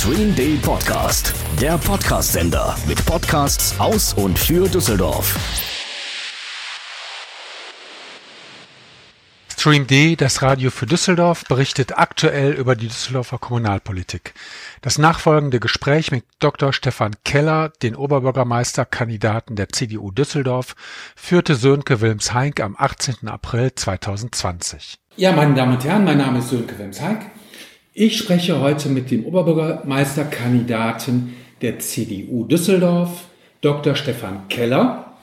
Stream Day Podcast, der Podcast-Sender mit Podcasts aus und für Düsseldorf. Stream D, das Radio für Düsseldorf, berichtet aktuell über die Düsseldorfer Kommunalpolitik. Das nachfolgende Gespräch mit Dr. Stefan Keller, den Oberbürgermeisterkandidaten der CDU Düsseldorf, führte Sönke Wilms-Heink am 18. April 2020. Ja, meine Damen und Herren, mein Name ist Sönke Wilms-Heink. Ich spreche heute mit dem Oberbürgermeisterkandidaten der CDU Düsseldorf, Dr. Stefan Keller.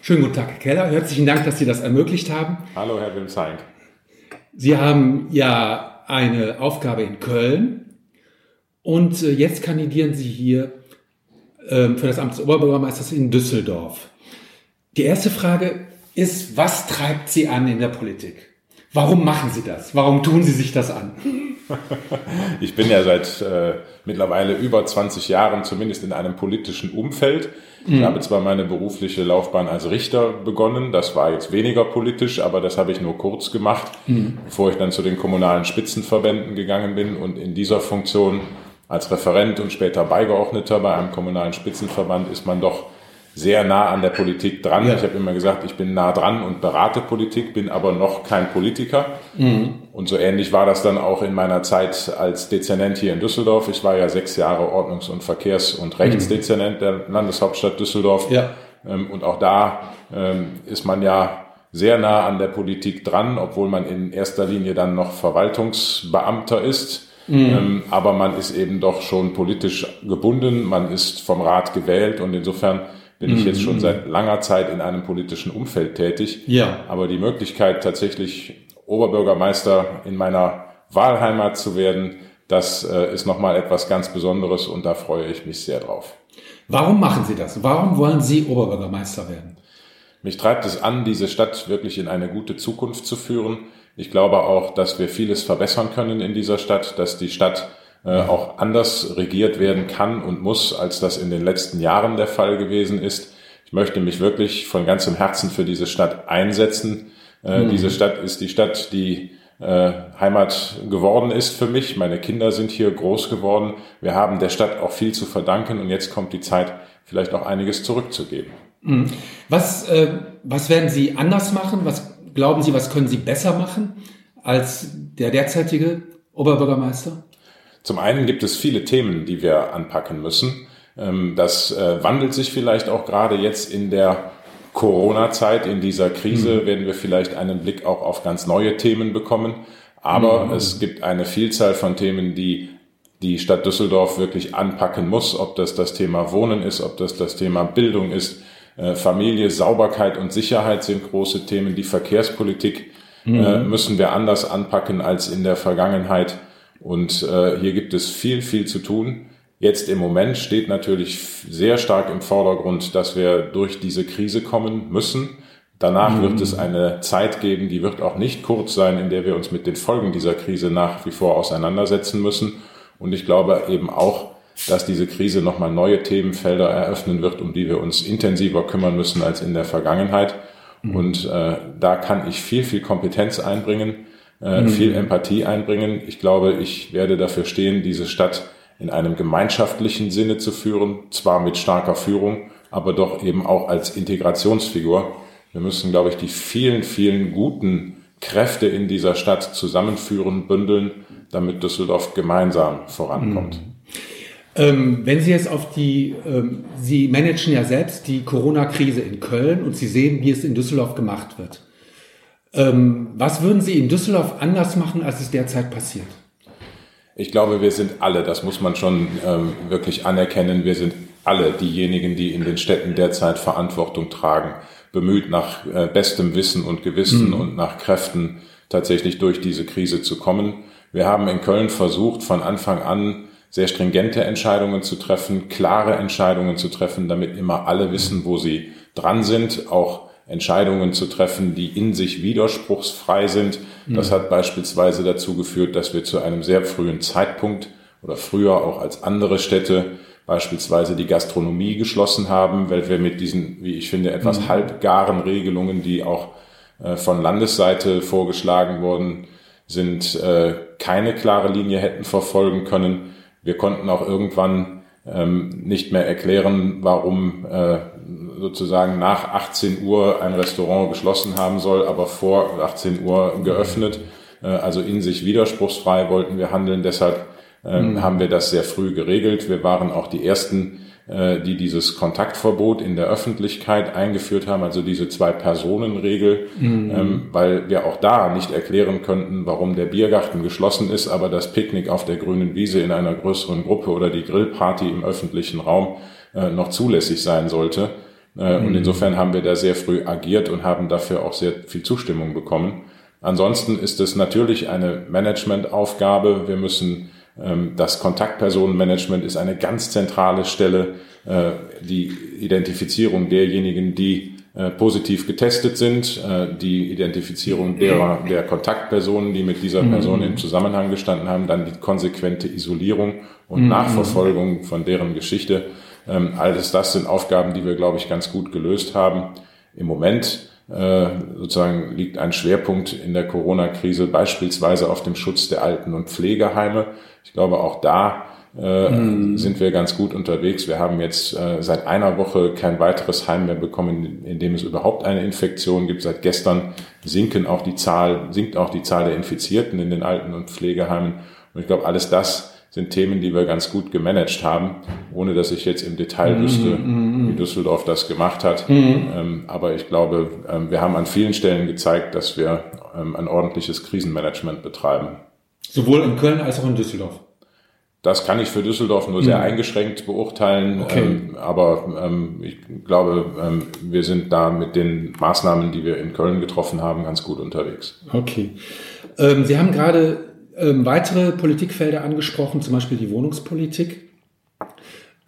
Schönen guten Tag, Herr Keller. Herzlichen Dank, dass Sie das ermöglicht haben. Hallo, Herr Wilmsheink. Sie haben ja eine Aufgabe in Köln und äh, jetzt kandidieren Sie hier ähm, für das Amt des Oberbürgermeisters in Düsseldorf. Die erste Frage ist, was treibt Sie an in der Politik? Warum machen Sie das? Warum tun Sie sich das an? Ich bin ja seit äh, mittlerweile über 20 Jahren zumindest in einem politischen Umfeld. Ich mhm. habe zwar meine berufliche Laufbahn als Richter begonnen, das war jetzt weniger politisch, aber das habe ich nur kurz gemacht, mhm. bevor ich dann zu den kommunalen Spitzenverbänden gegangen bin und in dieser Funktion als Referent und später Beigeordneter bei einem kommunalen Spitzenverband ist man doch sehr nah an der Politik dran. Ja. Ich habe immer gesagt, ich bin nah dran und berate Politik, bin aber noch kein Politiker. Mhm. Und so ähnlich war das dann auch in meiner Zeit als Dezernent hier in Düsseldorf. Ich war ja sechs Jahre Ordnungs- und Verkehrs- und Rechtsdezernent der Landeshauptstadt Düsseldorf. Ja. Ähm, und auch da ähm, ist man ja sehr nah an der Politik dran, obwohl man in erster Linie dann noch Verwaltungsbeamter ist. Mhm. Ähm, aber man ist eben doch schon politisch gebunden, man ist vom Rat gewählt und insofern bin mhm. ich jetzt schon mhm. seit langer Zeit in einem politischen Umfeld tätig. Ja. Aber die Möglichkeit, tatsächlich Oberbürgermeister in meiner Wahlheimat zu werden, das äh, ist nochmal etwas ganz Besonderes und da freue ich mich sehr drauf. Warum machen Sie das? Warum wollen Sie Oberbürgermeister werden? Mich treibt es an, diese Stadt wirklich in eine gute Zukunft zu führen. Ich glaube auch, dass wir vieles verbessern können in dieser Stadt, dass die Stadt auch anders regiert werden kann und muss, als das in den letzten Jahren der Fall gewesen ist. Ich möchte mich wirklich von ganzem Herzen für diese Stadt einsetzen. Äh, mhm. Diese Stadt ist die Stadt, die äh, Heimat geworden ist für mich. Meine Kinder sind hier groß geworden. Wir haben der Stadt auch viel zu verdanken und jetzt kommt die Zeit, vielleicht auch einiges zurückzugeben. Mhm. Was, äh, was werden Sie anders machen? Was glauben Sie, was können Sie besser machen als der derzeitige Oberbürgermeister? Zum einen gibt es viele Themen, die wir anpacken müssen. Ähm, das äh, wandelt sich vielleicht auch gerade jetzt in der Corona-Zeit, in dieser Krise, mhm. werden wir vielleicht einen Blick auch auf ganz neue Themen bekommen. Aber mhm. es gibt eine Vielzahl von Themen, die die Stadt Düsseldorf wirklich anpacken muss, ob das das Thema Wohnen ist, ob das das Thema Bildung ist, äh, Familie, Sauberkeit und Sicherheit sind große Themen. Die Verkehrspolitik mhm. Äh, müssen wir anders anpacken als in der Vergangenheit. Und äh, hier gibt es viel, viel zu tun. Jetzt im Moment steht natürlich sehr stark im Vordergrund, dass wir durch diese Krise kommen müssen. Danach mhm. wird es eine Zeit geben, die wird auch nicht kurz sein, in der wir uns mit den Folgen dieser Krise nach wie vor auseinandersetzen müssen. Und ich glaube eben auch, dass diese Krise nochmal neue Themenfelder eröffnen wird, um die wir uns intensiver kümmern müssen als in der Vergangenheit. Mhm. Und äh, da kann ich viel, viel Kompetenz einbringen äh, mhm. viel Empathie einbringen. Ich glaube, ich werde dafür stehen, diese Stadt in einem gemeinschaftlichen Sinne zu führen, zwar mit starker Führung, aber doch eben auch als Integrationsfigur. Wir müssen, glaube ich, die vielen, vielen guten Kräfte in dieser Stadt zusammenführen, bündeln, damit Düsseldorf gemeinsam vorankommt. Mhm. Ähm, wenn Sie jetzt auf die, ähm, Sie managen ja selbst die Corona-Krise in Köln und Sie sehen, wie es in Düsseldorf gemacht wird. Ähm, was würden Sie in Düsseldorf anders machen, als es derzeit passiert? Ich glaube, wir sind alle, das muss man schon ähm, wirklich anerkennen, wir sind alle diejenigen, die in den Städten derzeit Verantwortung tragen, bemüht nach äh, bestem Wissen und Gewissen mhm. und nach Kräften tatsächlich durch diese Krise zu kommen. Wir haben in Köln versucht, von Anfang an sehr stringente Entscheidungen zu treffen, klare Entscheidungen zu treffen, damit immer alle wissen, wo sie dran sind, auch Entscheidungen zu treffen, die in sich widerspruchsfrei sind. Das mhm. hat beispielsweise dazu geführt, dass wir zu einem sehr frühen Zeitpunkt oder früher auch als andere Städte beispielsweise die Gastronomie geschlossen haben, weil wir mit diesen, wie ich finde, etwas mhm. halbgaren Regelungen, die auch äh, von Landesseite vorgeschlagen worden sind, äh, keine klare Linie hätten verfolgen können. Wir konnten auch irgendwann ähm, nicht mehr erklären, warum äh, sozusagen nach 18 Uhr ein Restaurant geschlossen haben soll, aber vor 18 Uhr geöffnet. Äh, also in sich widerspruchsfrei wollten wir handeln. Deshalb äh, mhm. haben wir das sehr früh geregelt. Wir waren auch die ersten, äh, die dieses Kontaktverbot in der Öffentlichkeit eingeführt haben, also diese Zwei-Personen-Regel, mhm. ähm, weil wir auch da nicht erklären könnten, warum der Biergarten geschlossen ist, aber das Picknick auf der grünen Wiese in einer größeren Gruppe oder die Grillparty im öffentlichen Raum äh, noch zulässig sein sollte. Äh, mhm. Und insofern haben wir da sehr früh agiert und haben dafür auch sehr viel Zustimmung bekommen. Ansonsten ist es natürlich eine Managementaufgabe. Wir müssen das Kontaktpersonenmanagement ist eine ganz zentrale Stelle. Äh, die Identifizierung derjenigen, die äh, positiv getestet sind, äh, die Identifizierung derer, der Kontaktpersonen, die mit dieser Person mhm. im Zusammenhang gestanden haben, dann die konsequente Isolierung und mhm. Nachverfolgung von deren Geschichte. Ähm, alles das sind Aufgaben, die wir, glaube ich, ganz gut gelöst haben. Im Moment sozusagen liegt ein Schwerpunkt in der Corona-Krise beispielsweise auf dem Schutz der Alten- und Pflegeheime. Ich glaube, auch da äh, mhm. sind wir ganz gut unterwegs. Wir haben jetzt äh, seit einer Woche kein weiteres Heim mehr bekommen, in, in, dem es überhaupt eine Infektion gibt. Seit gestern sinken auch die Zahl, sinkt auch die Zahl der Infizierten in den Alten- und Pflegeheimen. Und ich glaube, alles das sind Themen, die wir ganz gut gemanagt haben, ohne dass ich jetzt im Detail mhm, wüsste, mm, mm, wie Düsseldorf das gemacht hat. Mm. Ähm, aber ich glaube, ähm, wir haben an vielen Stellen gezeigt, dass wir ähm, ein ordentliches Krisenmanagement betreiben. Sowohl in Köln als auch in Düsseldorf. Das kann ich für Düsseldorf nur sehr eingeschränkt beurteilen, okay. ähm, aber ähm, ich glaube, ähm, wir sind da mit den Maßnahmen, die wir in Köln getroffen haben, ganz gut unterwegs. Okay. Ähm, Sie haben gerade ähm, weitere Politikfelder angesprochen, zum Beispiel die Wohnungspolitik.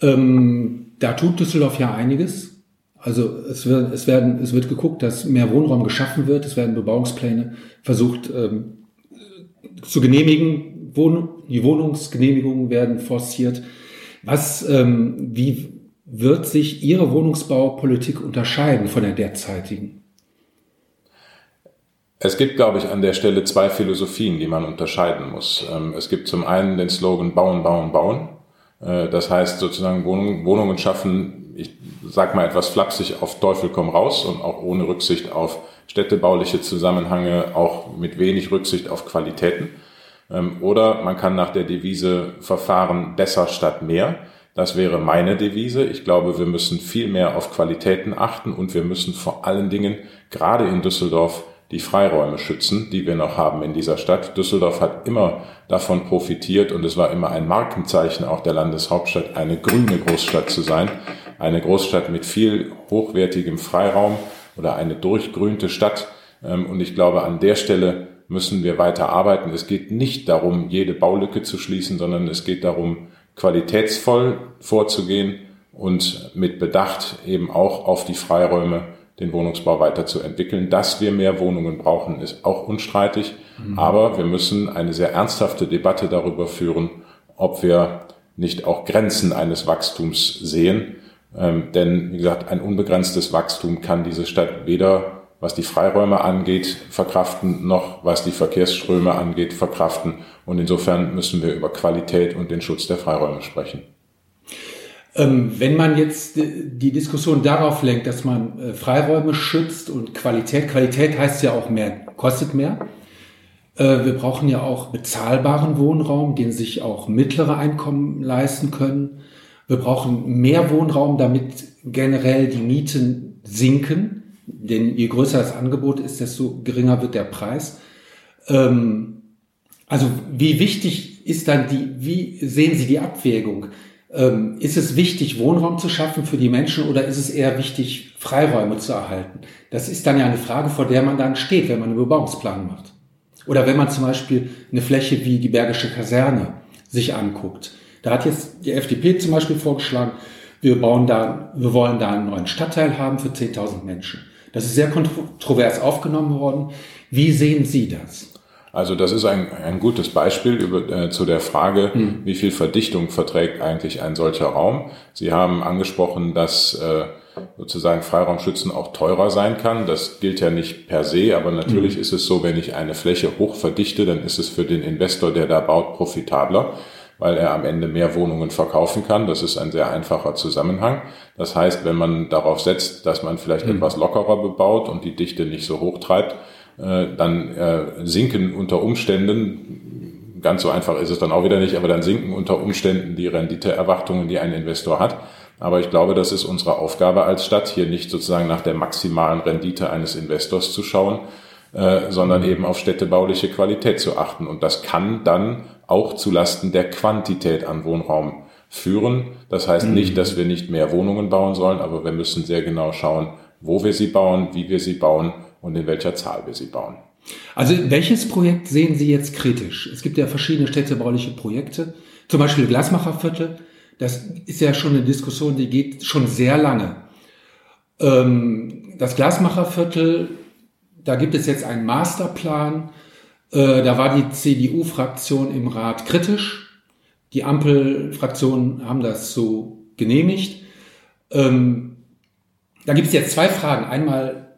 Ähm, da tut Düsseldorf ja einiges. Also es wird, es, werden, es wird geguckt, dass mehr Wohnraum geschaffen wird. Es werden Bebauungspläne versucht zu genehmigen. Wohn die Wohnungsgenehmigungen werden forciert. Was, ähm, wie wird sich Ihre Wohnungsbaupolitik unterscheiden von der derzeitigen? Es gibt, glaube ich, an der Stelle zwei Philosophien, die man unterscheiden muss. Ähm, es gibt zum einen den Slogan Bauen, Bauen, Bauen. Äh, das heißt sozusagen Wohnungen, schaffen, ich sag mal etwas flapsig, auf Teufel komm raus und auch ohne Rücksicht auf städtebauliche Zusammenhänge, auch mit wenig Rücksicht auf Qualitäten. Ähm, oder man kann nach der Devise verfahren, besser statt mehr. Das wäre meine Devise. Ich glaube, wir müssen viel mehr auf Qualitäten achten und wir müssen vor allen Dingen gerade in Düsseldorf die Freiräume schützen, die wir noch haben in dieser Stadt. Düsseldorf hat immer davon profitiert und es war immer ein Markenzeichen auch der Landeshauptstadt, eine grüne Großstadt zu sein. Eine Großstadt mit viel hochwertigem Freiraum oder eine durchgrünte Stadt. Ähm, und ich glaube, an der Stelle müssen wir weiter arbeiten. Es geht nicht darum, jede Baulücke zu schließen, sondern es geht darum, qualitätsvoll vorzugehen und mit Bedacht eben auch auf die Freiräume den Wohnungsbau weiterzuentwickeln. Dass wir mehr Wohnungen brauchen, ist auch unstreitig. Mhm. Aber wir müssen eine sehr ernsthafte Debatte darüber führen, ob wir nicht auch Grenzen eines Wachstums sehen. Ähm, denn, wie gesagt, ein unbegrenztes Wachstum kann diese Stadt weder, was die Freiräume angeht, verkraften, noch was die Verkehrsströme angeht, verkraften. Und insofern müssen wir über Qualität und den Schutz der Freiräume sprechen. Ähm, wenn man jetzt die Diskussion darauf lenkt, dass man äh, Freiräume schützt und Qualität, Qualität heißt ja auch mehr, kostet mehr. Äh, wir brauchen ja auch bezahlbaren Wohnraum, den sich auch mittlere Einkommen leisten können. Wir brauchen mehr Wohnraum, damit generell die Mieten sinken. Denn je größer das Angebot ist, desto geringer wird der Preis. Ähm, also wie wichtig ist dann die, wie sehen Sie die Abwägung? Ähm, ist es wichtig, Wohnraum zu schaffen für die Menschen oder ist es eher wichtig, Freiräume zu erhalten? Das ist dann ja eine Frage, vor der man dann steht, wenn man einen Bebauungsplan macht. Oder wenn man zum Beispiel eine Fläche wie die Bergische Kaserne sich anguckt. Da hat jetzt die FDP zum Beispiel vorgeschlagen, wir bauen da, wir wollen da einen neuen Stadtteil haben für 10.000 Menschen. Das ist sehr kontrovers aufgenommen worden. Wie sehen Sie das? Also das ist ein, ein gutes Beispiel über, äh, zu der Frage, mhm. wie viel Verdichtung verträgt eigentlich ein solcher Raum. Sie haben angesprochen, dass äh, sozusagen Freiraumschützen auch teurer sein kann. Das gilt ja nicht per se, aber natürlich mhm. ist es so, wenn ich eine Fläche hoch verdichte, dann ist es für den Investor, der da baut, profitabler. Weil er am Ende mehr Wohnungen verkaufen kann. Das ist ein sehr einfacher Zusammenhang. Das heißt, wenn man darauf setzt, dass man vielleicht mhm. etwas lockerer bebaut und die Dichte nicht so hoch treibt, äh, dann äh, sinken unter Umständen, ganz so einfach ist es dann auch wieder nicht, aber dann sinken unter Umständen die Renditeerwartungen, die ein Investor hat. Aber ich glaube, das ist unsere Aufgabe als Stadt, hier nicht sozusagen nach der maximalen Rendite eines Investors zu schauen, äh, sondern eben auf städtebauliche Qualität zu achten. Und das kann dann auch zulasten der Quantität an Wohnraum führen. Das heißt nicht, mhm. dass wir nicht mehr Wohnungen bauen sollen, aber wir müssen sehr genau schauen, wo wir sie bauen, wie wir sie bauen und in welcher Zahl wir sie bauen. Also welches Projekt sehen Sie jetzt kritisch? Es gibt ja verschiedene städtebauliche Projekte, zum Beispiel Glasmacherviertel. Das ist ja schon eine Diskussion, die geht schon sehr lange. Ähm, das Glasmacherviertel da gibt es jetzt einen Masterplan. Äh, da war die CDU-Fraktion im Rat kritisch. Die Ampelfraktionen haben das so genehmigt. Ähm, da gibt es jetzt zwei Fragen. Einmal,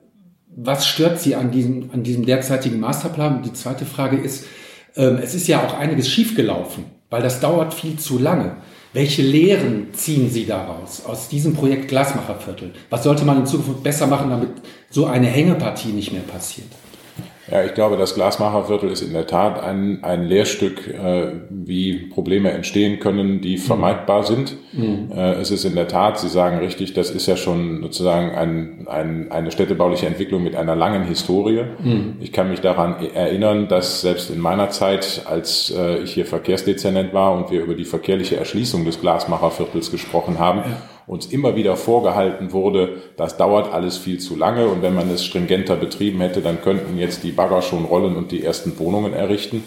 was stört Sie an diesem, an diesem derzeitigen Masterplan? Und die zweite Frage ist, ähm, es ist ja auch einiges schiefgelaufen, weil das dauert viel zu lange. Welche Lehren ziehen Sie daraus, aus diesem Projekt Glasmacherviertel? Was sollte man in Zukunft besser machen, damit so eine Hängepartie nicht mehr passiert? Ja, ich glaube, das Glasmacherviertel ist in der Tat ein, ein Lehrstück, äh, wie Probleme entstehen können, die mhm. vermeidbar sind. Mhm. Äh, es ist in der Tat, Sie sagen richtig, das ist ja schon sozusagen ein, ein, eine städtebauliche Entwicklung mit einer langen Historie. Mhm. Ich kann mich daran erinnern, dass selbst in meiner Zeit, als äh, ich hier Verkehrsdezernent war und wir über die verkehrliche Erschließung des Glasmacherviertels gesprochen haben, ja uns immer wieder vorgehalten wurde, das dauert alles viel zu lange und wenn man es stringenter betrieben hätte, dann könnten jetzt die Bagger schon rollen und die ersten Wohnungen errichten.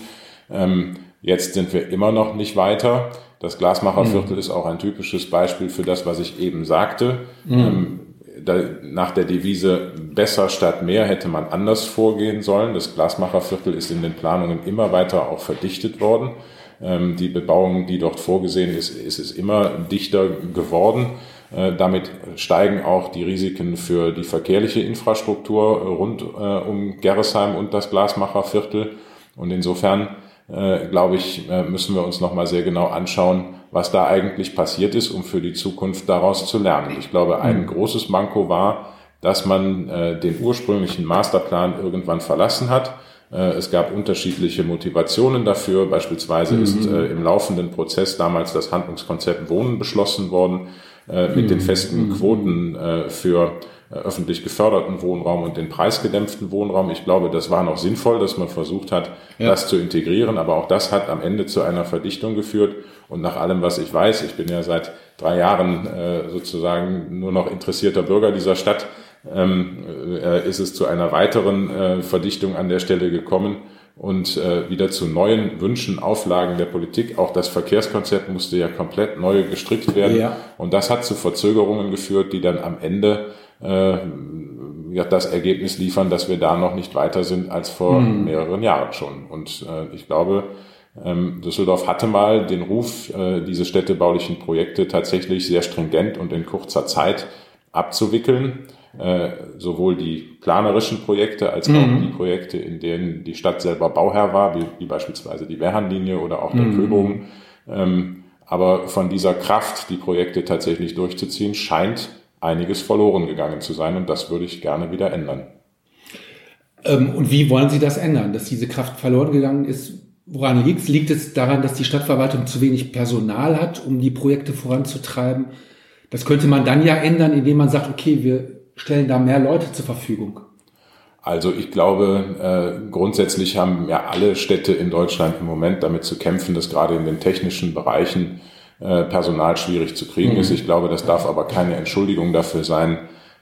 Ähm, jetzt sind wir immer noch nicht weiter. Das Glasmacherviertel mhm. ist auch ein typisches Beispiel für das, was ich eben sagte. Mhm. Ähm, da, nach der Devise besser statt mehr hätte man anders vorgehen sollen. Das Glasmacherviertel ist in den Planungen immer weiter auch verdichtet worden. Ähm, die Bebauung, die dort vorgesehen ist, ist es immer dichter geworden. Äh, damit steigen auch die Risiken für die verkehrliche Infrastruktur rund äh, um Gerresheim und das Glasmacherviertel. Und insofern, äh, glaube ich, müssen wir uns nochmal sehr genau anschauen, was da eigentlich passiert ist, um für die Zukunft daraus zu lernen. Ich glaube, ein mhm. großes Manko war, dass man den ursprünglichen Masterplan irgendwann verlassen hat äh, es gab unterschiedliche Motivationen dafür. Beispielsweise mhm. ist äh, im laufenden Prozess damals das Handlungskonzept Wohnen beschlossen worden äh, mit mhm. den festen mhm. Quoten äh, für äh, öffentlich geförderten Wohnraum und den preisgedämpften Wohnraum. Ich glaube, das war noch sinnvoll, dass man versucht hat, ja. das zu integrieren. Aber auch das hat am Ende zu einer Verdichtung geführt. Und nach allem, was ich weiß, ich bin ja seit drei Jahren äh, sozusagen nur noch interessierter Bürger dieser Stadt, ähm, äh, ist es zu einer weiteren äh, Verdichtung an der Stelle gekommen und äh, wieder zu neuen Wünschen, Auflagen der Politik. Auch das Verkehrskonzept musste ja komplett neu gestrickt werden. Ja. Und das hat zu Verzögerungen geführt, die dann am Ende äh, ja, das Ergebnis liefern, dass wir da noch nicht weiter sind als vor hm. mehreren Jahren schon. Und äh, ich glaube, ähm, Düsseldorf hatte mal den Ruf, äh, diese städtebaulichen Projekte tatsächlich sehr stringent und in kurzer Zeit abzuwickeln. Äh, sowohl die planerischen Projekte als auch mhm. die Projekte, in denen die Stadt selber Bauherr war, wie, wie beispielsweise die Wehrhahnlinie oder auch der mhm. Köbogen. Ähm, aber von dieser Kraft, die Projekte tatsächlich durchzuziehen, scheint einiges verloren gegangen zu sein und das würde ich gerne wieder ändern. Ähm, und wie wollen Sie das ändern, dass diese Kraft verloren gegangen ist? Woran liegt es? Liegt es daran, dass die Stadtverwaltung zu wenig Personal hat, um die Projekte voranzutreiben? Das könnte man dann ja ändern, indem man sagt, okay, wir stellen da mehr Leute zur Verfügung? Also ich glaube, äh, grundsätzlich haben ja alle Städte in Deutschland im Moment damit zu kämpfen, dass gerade in den technischen Bereichen äh, Personal schwierig zu kriegen mhm. ist. Ich glaube, das darf aber keine Entschuldigung dafür sein,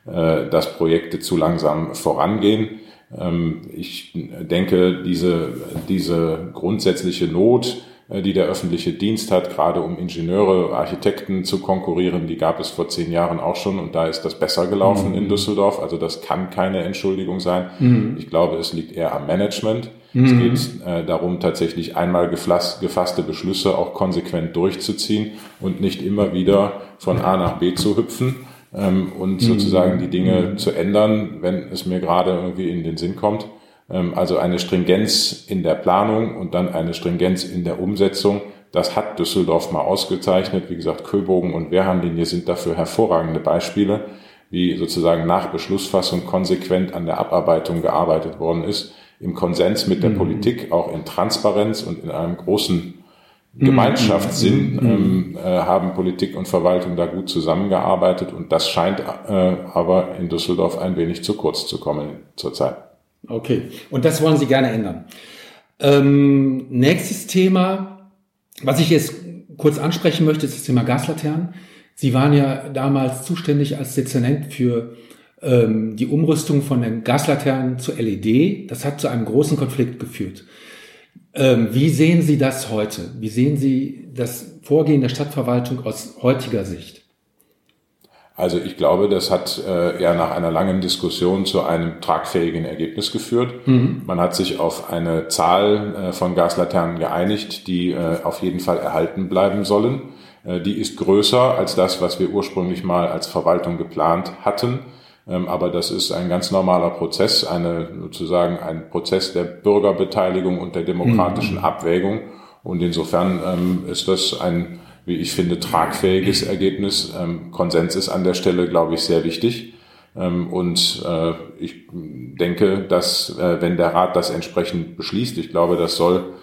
äh, dass Projekte zu langsam vorangehen. Ähm, ich denke, diese, diese grundsätzliche Not, die der öffentliche Dienst hat, gerade um Ingenieure, Architekten zu konkurrieren, die gab es vor zehn Jahren auch schon und da ist das besser gelaufen mhm. in Düsseldorf. Also das kann keine Entschuldigung sein. Mhm. Ich glaube, es liegt eher am Management. Mhm. Es geht äh, darum, tatsächlich einmal gefasste Beschlüsse auch konsequent durchzuziehen und nicht immer wieder von A nach B zu hüpfen ähm, und mhm. sozusagen die Dinge mhm. zu ändern, wenn es mir gerade irgendwie in den Sinn kommt. Ähm, also eine Stringenz in der Planung und dann eine Stringenz in der Umsetzung Das hat Düsseldorf mal ausgezeichnet. Wie gesagt, Köbogen und Wehrhahnlinie sind dafür hervorragende Beispiele, wie sozusagen nach Beschlussfassung konsequent an der Abarbeitung gearbeitet worden ist, im Konsens mit der mhm. Politik, auch in Transparenz und in einem großen Gemeinschaftssinn mhm. ähm, äh, haben Politik und Verwaltung da gut zusammengearbeitet und das scheint äh, aber in Düsseldorf ein wenig zu kurz zu kommen zurzeit. Okay, und das wollen Sie gerne ändern. Ähm, nächstes Thema, was ich jetzt kurz ansprechen möchte, ist das Thema Gaslaternen. Sie waren ja damals zuständig als Dezernent für ähm, die Umrüstung von den Gaslaternen zu LED. Das hat zu einem großen Konflikt geführt. Ähm, wie sehen Sie das heute? Wie sehen Sie das Vorgehen der Stadtverwaltung aus heutiger Sicht? Also ich glaube, das hat äh, ja nach einer langen Diskussion zu einem tragfähigen Ergebnis geführt. Mhm. Man hat sich auf eine Zahl äh, von Gaslaternen geeinigt, die äh, auf jeden Fall erhalten bleiben sollen. Äh, die ist größer als das, was wir ursprünglich mal als Verwaltung geplant hatten. Ähm, aber das ist ein ganz normaler Prozess, eine sozusagen ein Prozess der Bürgerbeteiligung und der demokratischen mhm. Abwägung. Und insofern ähm, ist das ein, wie ich finde, tragfähiges Ergebnis. Ähm, Konsens ist an der Stelle, glaube ich, sehr wichtig. und äh, ich denke, dass äh, wenn der Rat das entsprechend beschließt, ich glaube, das soll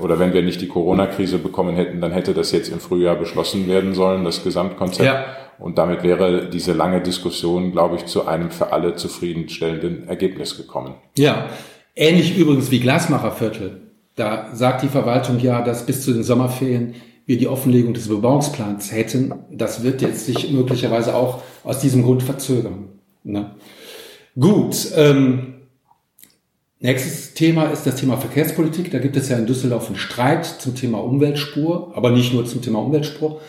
oder wenn wir nicht die Corona-Krise bekommen hätten, dann hätte das jetzt im Frühjahr beschlossen werden sollen, das Gesamtkonzept. Ja. Und damit wäre diese lange Diskussion, glaube ich, zu einem für alle zufriedenstellenden Ergebnis gekommen. Ja, ähnlich übrigens wie Glasmacherviertel. Da sagt die Verwaltung ja, dass bis zu den Sommerferien wir die Offenlegung des Bebauungsplans hätten. Das wird jetzt sich möglicherweise auch aus diesem Grund verzögern. Ne? Gut. Ähm, nächstes Thema ist das Thema Verkehrspolitik. Da gibt es ja in Düsseldorf einen Streit zum Thema Umweltspur, aber nicht nur zum Thema Umweltspur,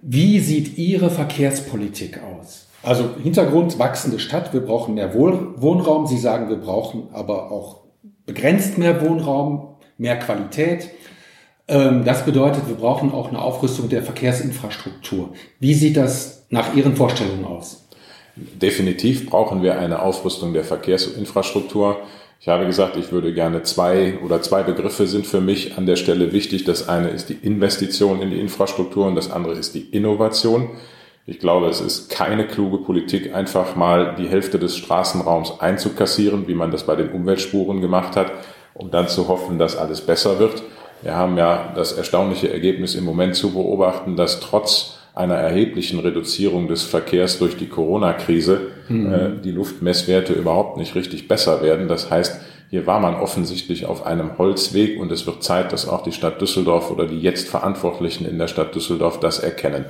wie sieht Ihre Verkehrspolitik aus? Also Hintergrund, wachsende Stadt, wir brauchen mehr Wohnraum. Sie sagen, wir brauchen aber auch begrenzt mehr Wohnraum, mehr Qualität. Ähm, das bedeutet, wir brauchen auch eine Aufrüstung der Verkehrsinfrastruktur. Wie sieht das nach Ihren Vorstellungen aus? Definitiv brauchen wir eine Aufrüstung der Verkehrsinfrastruktur. Ich habe gesagt, ich würde gerne zwei oder zwei Begriffe sind für mich an der Stelle wichtig. Das eine ist die Investition in die Infrastruktur und das andere ist die Innovation. Ich glaube, es ist keine kluge Politik, einfach mal die Hälfte des Straßenraums einzukassieren, wie man das bei den Umweltspuren gemacht hat, um dann zu hoffen, dass alles besser wird. Wir haben ja das erstaunliche Ergebnis im Moment zu beobachten, dass trotz einer erheblichen Reduzierung des Verkehrs durch die Corona-Krise mhm. äh, die Luftmesswerte überhaupt nicht richtig besser werden. Das heißt, hier war man offensichtlich auf einem Holzweg und es wird Zeit, dass auch die Stadt Düsseldorf oder die jetzt Verantwortlichen in der Stadt Düsseldorf das erkennen.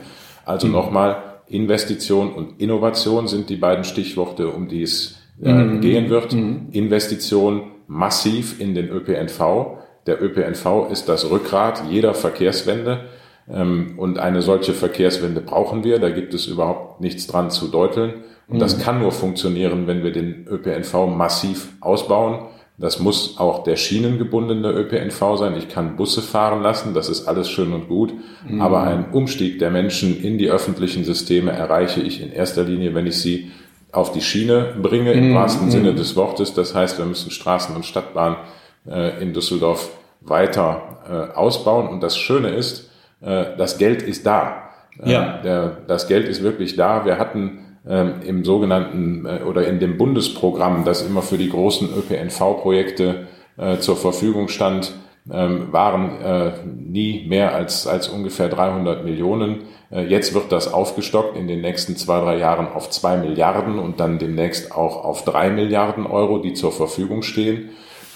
Also mhm. nochmal, Investition und Innovation sind die beiden Stichworte, um die es äh, mhm. gehen wird. Mhm. Investition massiv in den ÖPNV. Der ÖPNV ist das Rückgrat jeder Verkehrswende. Ähm, und eine solche Verkehrswende brauchen wir. Da gibt es überhaupt nichts dran zu deuteln. Und das mhm. kann nur funktionieren, wenn wir den ÖPNV massiv ausbauen. Das muss auch der schienengebundene ÖPNV sein. Ich kann Busse fahren lassen, das ist alles schön und gut. Mhm. Aber ein Umstieg der Menschen in die öffentlichen Systeme erreiche ich in erster Linie, wenn ich sie auf die Schiene bringe, im mhm. wahrsten Sinne des Wortes. Das heißt, wir müssen Straßen und Stadtbahn äh, in Düsseldorf weiter äh, ausbauen. Und das Schöne ist, äh, das Geld ist da. Äh, ja. Der, das Geld ist wirklich da. Wir hatten ähm, im sogenannten äh, oder in dem Bundesprogramm, das immer für die großen ÖPNV-Projekte äh, zur Verfügung stand, ähm, waren nie mehr als, als ungefähr 300 Millionen. Jetzt wird das aufgestockt in den nächsten zwei, drei Jahren auf zwei Milliarden und dann demnächst auch auf drei Milliarden Euro, die zur Verfügung stehen.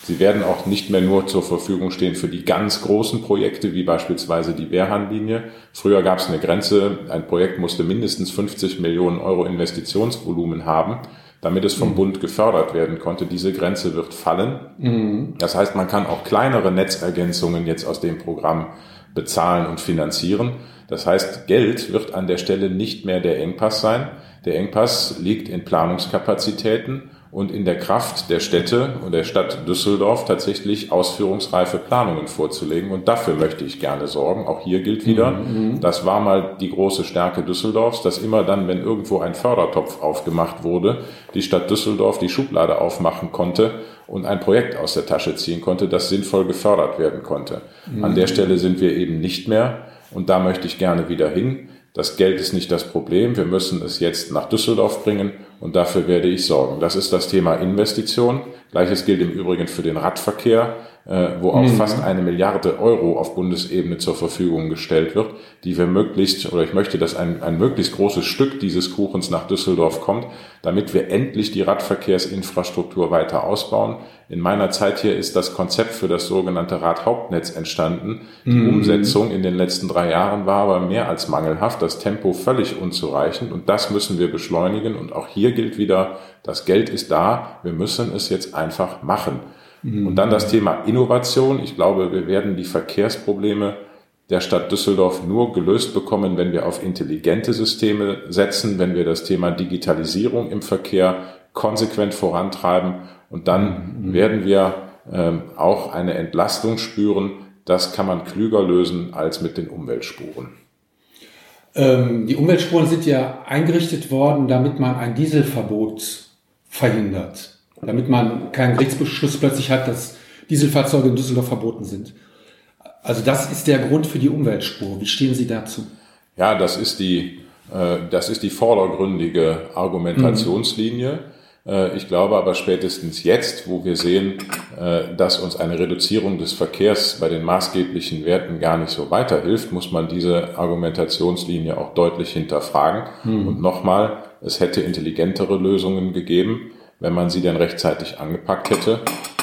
Sie werden auch nicht mehr nur zur Verfügung stehen für die ganz großen Projekte, wie beispielsweise die Wehrhahnlinie. Früher gab es eine Grenze, ein Projekt musste mindestens 50 Millionen Euro Investitionsvolumen haben, damit es vom mhm. Bund gefördert werden konnte. Diese Grenze wird fallen. Mhm. Das heißt, man kann auch kleinere Netzergänzungen jetzt aus dem Programm bezahlen und finanzieren. Das heißt, Geld wird an der Stelle nicht mehr der Engpass sein. Der Engpass liegt in Planungskapazitäten und in der Kraft der Städte und der Stadt Düsseldorf tatsächlich ausführungsreife Planungen vorzulegen. Und dafür möchte ich gerne sorgen. Auch hier gilt wieder, mhm. das war mal die große Stärke Düsseldorfs, dass immer dann, wenn irgendwo ein Fördertopf aufgemacht wurde, die Stadt Düsseldorf die Schublade aufmachen konnte und ein Projekt aus der Tasche ziehen konnte, das sinnvoll gefördert werden konnte. Mhm. An der Stelle sind wir eben nicht mehr. Und da möchte ich gerne wieder hin. Das Geld ist nicht das Problem. Wir müssen es jetzt nach Düsseldorf bringen und dafür werde ich sorgen. Das ist das Thema Investition. Gleiches gilt im Übrigen für den Radverkehr. Äh, wo auch mhm. fast eine Milliarde Euro auf Bundesebene zur Verfügung gestellt wird, die wir möglichst, oder ich möchte, dass ein, ein möglichst großes Stück dieses Kuchens nach Düsseldorf kommt, damit wir endlich die Radverkehrsinfrastruktur weiter ausbauen. In meiner Zeit hier ist das Konzept für das sogenannte Radhauptnetz entstanden. Die mhm. Umsetzung in den letzten drei Jahren war aber mehr als mangelhaft, das Tempo völlig unzureichend und das müssen wir beschleunigen und auch hier gilt wieder, das Geld ist da, wir müssen es jetzt einfach machen. Mhm. Und dann das Thema Innovation. Ich glaube, wir werden die Verkehrsprobleme der Stadt Düsseldorf nur gelöst bekommen, wenn wir auf intelligente Systeme setzen, wenn wir das Thema Digitalisierung im Verkehr konsequent vorantreiben. Und dann mhm. werden wir ähm, auch eine Entlastung spüren. Das kann man klüger lösen als mit den Umweltspuren. Ähm, die Umweltspuren sind ja eingerichtet worden, damit man ein Dieselverbot verhindert damit man keinen Gerichtsbeschluss plötzlich hat, dass Dieselfahrzeuge in Düsseldorf verboten sind. Also das ist der Grund für die Umweltspur. Wie stehen Sie dazu? Ja, das ist die, äh, das ist die vordergründige Argumentationslinie. Mhm. ich glaube aber spätestens jetzt, wo wir sehen, äh, dass uns eine Reduzierung des Verkehrs bei den maßgeblichen Werten gar nicht so weiterhilft, muss man diese Argumentationslinie auch deutlich hinterfragen. Mhm. Und nochmal, es hätte intelligentere Lösungen gegeben wenn man sie denn rechtzeitig angepackt hätte.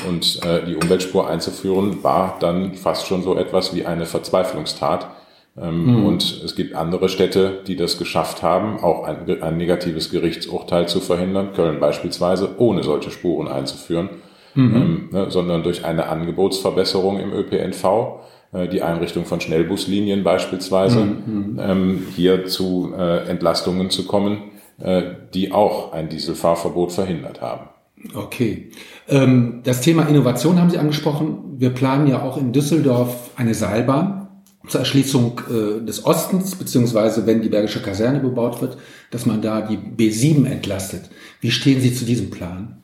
Und äh, die Umweltspur einzuführen war dann fast schon so etwas wie eine Verzweiflungstat. Ähm, mhm. Und es gibt andere Städte, die das geschafft haben, auch ein, ein, negatives Gerichtsurteil zu verhindern, Köln beispielsweise, ohne solche Spuren einzuführen, mhm. ähm, ne, sondern durch eine Angebotsverbesserung im ÖPNV äh, die Einrichtung von Schnellbuslinien beispielsweise, mhm. mhm. ähm, hier zu äh, Entlastungen zu kommen, die auch ein Dieselfahrverbot verhindert haben. Okay. Ähm, das Thema Innovation haben Sie angesprochen. Wir planen ja auch in Düsseldorf eine Seilbahn zur Erschließung äh, des Ostens, beziehungsweise wenn die Bergische Kaserne bebaut wird, dass man da die B7 entlastet. Wie stehen Sie zu diesem Plan?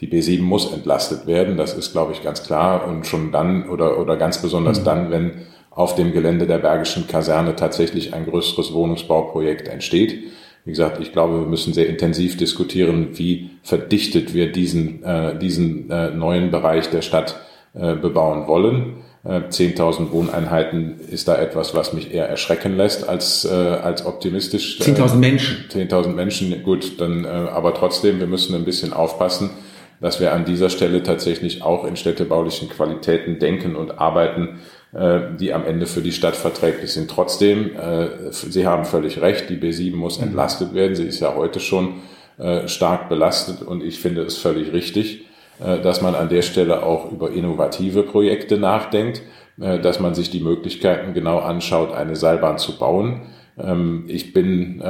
Die B7 muss entlastet werden, das ist, glaube ich, ganz klar. Und schon dann oder, oder ganz besonders mhm. dann, wenn auf dem Gelände der Bergischen Kaserne tatsächlich ein größeres Wohnungsbauprojekt entsteht. Wie gesagt, ich glaube, wir müssen sehr intensiv diskutieren, wie verdichtet wir diesen, äh, diesen äh, neuen Bereich der Stadt äh, bebauen wollen. Äh, 10.000 Wohneinheiten ist da etwas, was mich eher erschrecken lässt als, äh, als optimistisch. 10.000 Menschen. 10.000 Menschen, gut, dann, äh, aber trotzdem, wir müssen ein bisschen aufpassen, dass wir an dieser Stelle tatsächlich auch in städtebaulichen Qualitäten denken und arbeiten, äh, die am Ende für die Stadt verträglich sind. Trotzdem, äh, Sie haben völlig recht, die B7 muss mhm. entlastet werden. Sie ist ja heute schon äh, stark belastet und ich finde es völlig richtig, dass man an der Stelle auch über innovative Projekte nachdenkt, dass man sich die Möglichkeiten genau anschaut, eine Seilbahn zu bauen. Ähm, ich bin,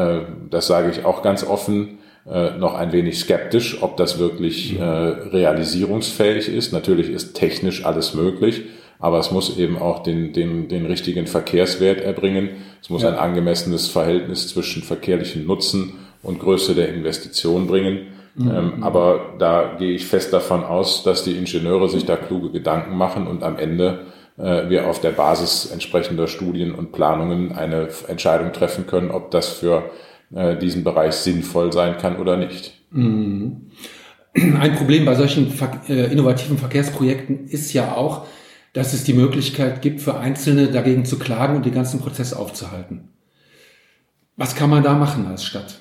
das sage ich auch ganz offen, noch ein wenig skeptisch, ob das wirklich realisierungsfähig ist. Natürlich ist technisch alles möglich, aber es muss eben auch den, den, den richtigen Verkehrswert erbringen. Es muss ja. ein angemessenes Verhältnis zwischen verkehrlichen Nutzen und Größe der Investition bringen. Mhm. Ähm, aber da gehe ich fest davon aus, dass die Ingenieure sich da kluge Gedanken machen und am Ende äh, wir auf der Basis entsprechender Studien und Planungen eine Entscheidung treffen können, ob das für äh, diesen Bereich sinnvoll sein kann oder nicht. Mhm. Ein Problem bei solchen äh, innovativen Verkehrsprojekten ist ja auch, dass es die Möglichkeit gibt, für Einzelne dagegen zu klagen und den ganzen Prozess aufzuhalten. Was kann man da machen als Stadt?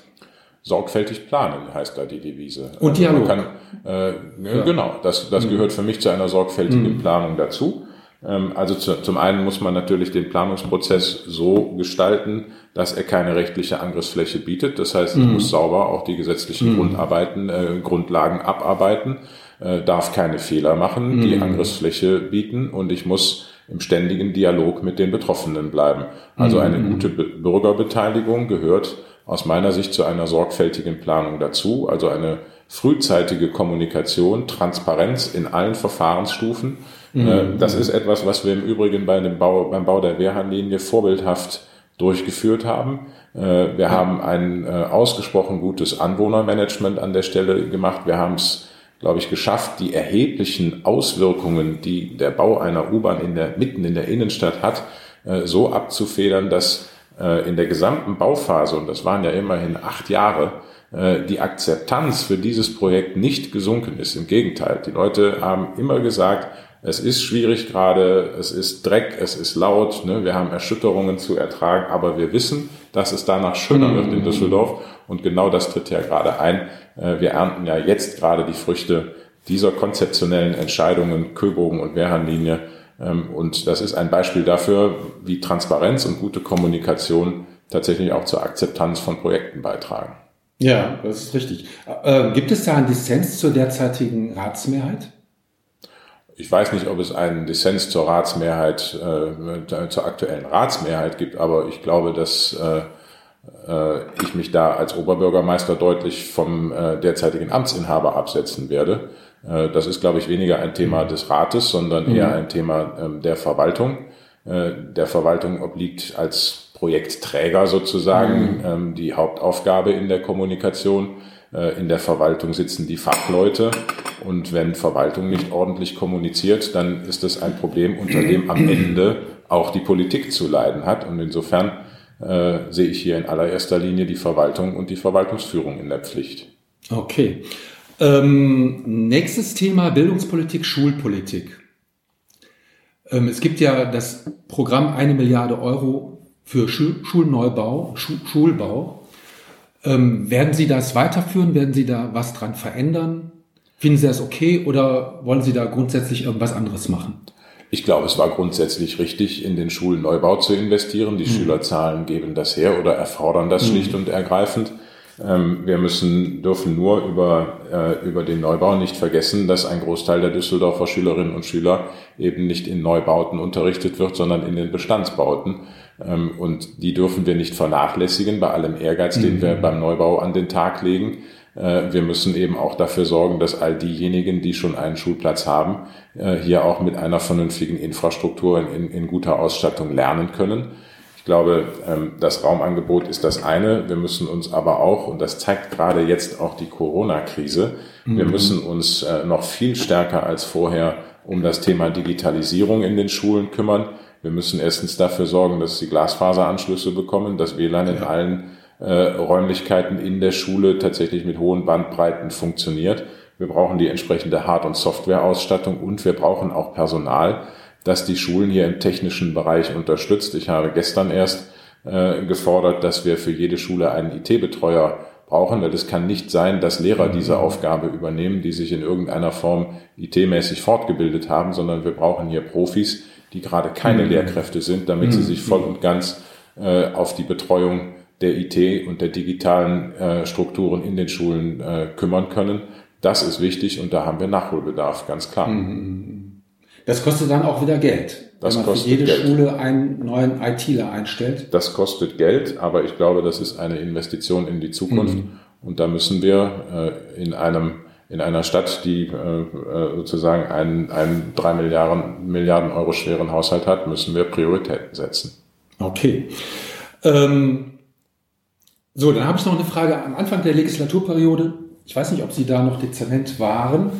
Sorgfältig planen heißt da die Devise. Und also Dialog. Kann, äh, ja. Genau, das, das mhm. gehört für mich zu einer sorgfältigen mhm. Planung dazu. Ähm, also zu, zum einen muss man natürlich den Planungsprozess so gestalten, dass er keine rechtliche Angriffsfläche bietet. Das heißt, ich mhm. muss sauber auch die gesetzlichen mhm. Grundarbeiten, äh, Grundlagen abarbeiten äh, darf keine Fehler machen, mhm. die Angriffsfläche bieten und ich muss im ständigen Dialog mit den Betroffenen bleiben. Also eine mhm. gute Be Bürgerbeteiligung gehört aus meiner Sicht zu einer sorgfältigen Planung dazu, also eine frühzeitige Kommunikation, Transparenz in allen Verfahrensstufen. Mhm. Äh, das ist etwas, was wir im Übrigen bei dem Bau, beim Bau der Wehrhahnlinie vorbildhaft durchgeführt haben. Äh, wir haben ein äh, ausgesprochen gutes Anwohnermanagement an der Stelle gemacht. Wir haben es, glaube ich, geschafft, die erheblichen Auswirkungen, die der Bau einer U-Bahn in der, mitten in der Innenstadt hat, äh, so abzufedern, dass in der gesamten Bauphase, und das waren ja immerhin acht Jahre, die Akzeptanz für dieses Projekt nicht gesunken ist. Im Gegenteil, die Leute haben immer gesagt, es ist schwierig gerade, es ist Dreck, es ist laut, ne? wir haben Erschütterungen zu ertragen, aber wir wissen, dass es danach schöner wird in mhm. Düsseldorf und genau das tritt ja gerade ein. Äh, wir ernten ja jetzt gerade die Früchte dieser konzeptionellen Entscheidungen, Köbogen und Wehrhahnlinie ähm, und das ist ein Beispiel dafür, wie Transparenz und gute Kommunikation tatsächlich auch zur Akzeptanz von Projekten beitragen. Ja, das ist richtig. Äh, gibt es da einen Dissens zur derzeitigen Ratsmehrheit? Ich weiß nicht, ob es einen Dissens zur Ratsmehrheit, äh, zur aktuellen Ratsmehrheit gibt, aber ich glaube, dass äh, äh, ich mich da als Oberbürgermeister deutlich vom äh, derzeitigen Amtsinhaber absetzen werde. Äh, das ist, glaube ich, weniger ein Thema des Rates, sondern mhm. eher ein Thema ähm, der Verwaltung. Äh, der Verwaltung obliegt als Projektträger sozusagen mhm. ähm, die Hauptaufgabe in der Kommunikation. Äh, in der Verwaltung sitzen die Fachleute und wenn Verwaltung nicht ordentlich kommuniziert, dann ist das ein Problem, unter dem am Ende auch die Politik zu leiden hat. Und insofern äh, sehe ich hier in allererster Linie die Verwaltung und die Verwaltungsführung in der Pflicht. Okay. Ähm, nächstes Thema Bildungspolitik, Schulpolitik. Ähm, es gibt ja das Programm eine Milliarde Euro für Schulneubau, Schulbau. Ähm, werden Sie das weiterführen? Werden Sie da was dran verändern? Finden Sie das okay oder wollen Sie da grundsätzlich irgendwas anderes machen? Ich glaube, es war grundsätzlich richtig, in den Schulen Neubau zu investieren. Die mhm. Schülerzahlen geben das her oder erfordern das mhm. schlicht und ergreifend. Ähm, wir müssen, dürfen nur über, äh, über den Neubau nicht vergessen, dass ein Großteil der Düsseldorfer Schülerinnen und Schüler eben nicht in Neubauten unterrichtet wird, sondern in den Bestandsbauten. Ähm, und die dürfen wir nicht vernachlässigen bei allem Ehrgeiz, den mhm. wir beim Neubau an den Tag legen. Äh, wir müssen eben auch dafür sorgen, dass all diejenigen, die schon einen Schulplatz haben, äh, hier auch mit einer vernünftigen Infrastruktur in, in guter Ausstattung lernen können. Ich glaube, ähm, das Raumangebot ist das eine. Wir müssen uns aber auch, und das zeigt gerade jetzt auch die Corona-Krise, mhm. wir müssen uns äh, noch viel stärker als vorher um das Thema Digitalisierung in den Schulen kümmern. Wir müssen erstens dafür sorgen, dass sie Glasfaseranschlüsse bekommen, dass WLAN in allen Räumlichkeiten in der Schule tatsächlich mit hohen Bandbreiten funktioniert. Wir brauchen die entsprechende Hard- und Softwareausstattung und wir brauchen auch Personal, das die Schulen hier im technischen Bereich unterstützt. Ich habe gestern erst äh, gefordert, dass wir für jede Schule einen IT-Betreuer brauchen, weil es kann nicht sein, dass Lehrer diese Aufgabe übernehmen, die sich in irgendeiner Form IT-mäßig fortgebildet haben, sondern wir brauchen hier Profis, die gerade keine mhm. Lehrkräfte sind, damit mhm. sie sich voll und ganz äh, auf die Betreuung der IT und der digitalen äh, Strukturen in den Schulen äh, kümmern können. Das ist wichtig und da haben wir Nachholbedarf, ganz klar. Mhm. Das kostet dann auch wieder Geld. Das wenn man kostet für jede Geld. Schule einen neuen ITler einstellt. Das kostet Geld, aber ich glaube, das ist eine Investition in die Zukunft. Mhm. Und da müssen wir äh, in einem in einer Stadt, die äh, äh, sozusagen einen, einen drei Milliarden, Milliarden Euro schweren Haushalt hat, müssen wir Prioritäten setzen. Okay. Ähm, so, dann habe ich noch eine Frage am Anfang der Legislaturperiode. Ich weiß nicht, ob Sie da noch Dezernent waren.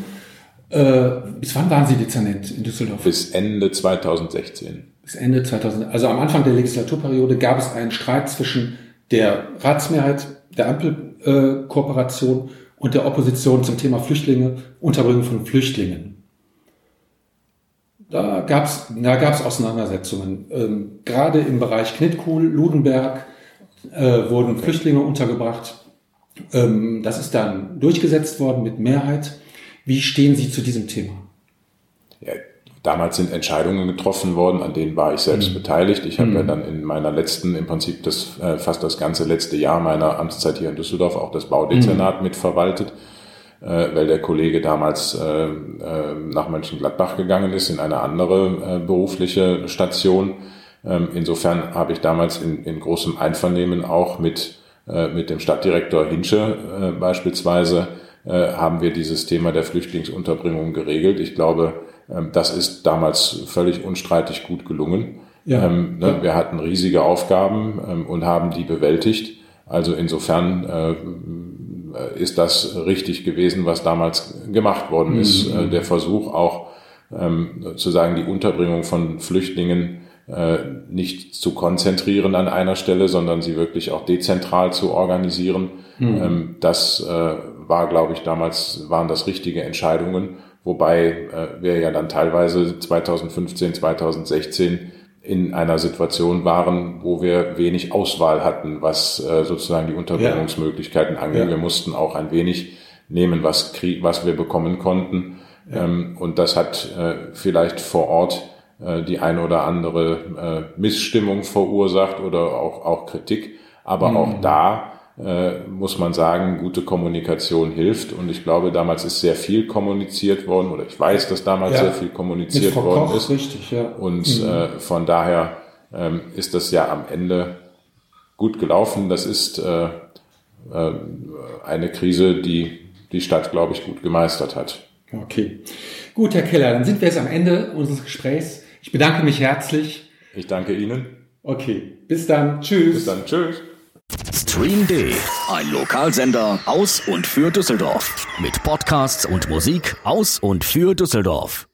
Äh, bis wann waren Sie Dezernent in Düsseldorf? Bis Ende 2016. Bis Ende 2000. Also am Anfang der Legislaturperiode gab es einen Streit zwischen der Ratsmehrheit der Ampelkooperation äh, und der Opposition zum Thema Flüchtlinge, Unterbringung von Flüchtlingen. Da gab es da gab's Auseinandersetzungen. Ähm, gerade im Bereich Knitkuhl, Ludenberg äh, wurden Flüchtlinge untergebracht. Ähm, das ist dann durchgesetzt worden mit Mehrheit. Wie stehen Sie zu diesem Thema? Ja, Damals sind Entscheidungen getroffen worden, an denen war ich selbst mhm. beteiligt. Ich habe mhm. ja dann in meiner letzten, im Prinzip das äh, fast das ganze letzte Jahr meiner Amtszeit hier in Düsseldorf auch das Baudezernat mhm. mitverwaltet, äh, weil der Kollege damals äh, äh, nach Mönchengladbach gegangen ist in eine andere äh, berufliche Station. Ähm, insofern habe ich damals in, in großem Einvernehmen auch mit äh, mit dem Stadtdirektor Hinsche äh, beispielsweise äh, haben wir dieses Thema der Flüchtlingsunterbringung geregelt. Ich glaube, ähm, das ist damals völlig unstreitig gut gelungen. Ja. Ähm, ne, ja. Wir hatten riesige Aufgaben ähm, und haben die bewältigt. Also insofern äh, ist das richtig gewesen, was damals gemacht worden ist. Mhm. Äh, der Versuch auch ähm, zu sagen, die Unterbringung von Flüchtlingen äh, nicht zu konzentrieren an einer Stelle, sondern sie wirklich auch dezentral zu organisieren. Mhm. Ähm, das äh, war, glaube ich, damals waren das richtige Entscheidungen, wobei äh, wir ja dann teilweise 2015, 2016 in einer Situation waren, wo wir wenig Auswahl hatten, was äh, sozusagen die Unterbringungsmöglichkeiten ja. angeht. Ja. Wir mussten auch ein wenig nehmen, was, was wir bekommen konnten. Ja. Ähm, und das hat äh, vielleicht vor Ort äh, die eine oder andere äh, Missstimmung verursacht oder auch, auch Kritik. Aber mhm. auch da äh, muss man sagen, gute Kommunikation hilft. Und ich glaube, damals ist sehr viel kommuniziert worden, oder ich weiß, dass damals ja. sehr viel kommuniziert worden Koch, ist. Richtig, ja. Und mhm. äh, von daher ähm, ist das ja am Ende gut gelaufen. Das ist äh, äh, eine Krise, die die Stadt, glaube ich, gut gemeistert hat. Okay. Gut, Herr Keller, dann sind wir jetzt am Ende unseres Gesprächs. Ich bedanke mich herzlich. Ich danke Ihnen. Okay, bis dann. Tschüss. Bis dann. Tschüss. Stream D, ein Lokalsender aus und für Düsseldorf. Mit Podcasts und Musik aus und für Düsseldorf.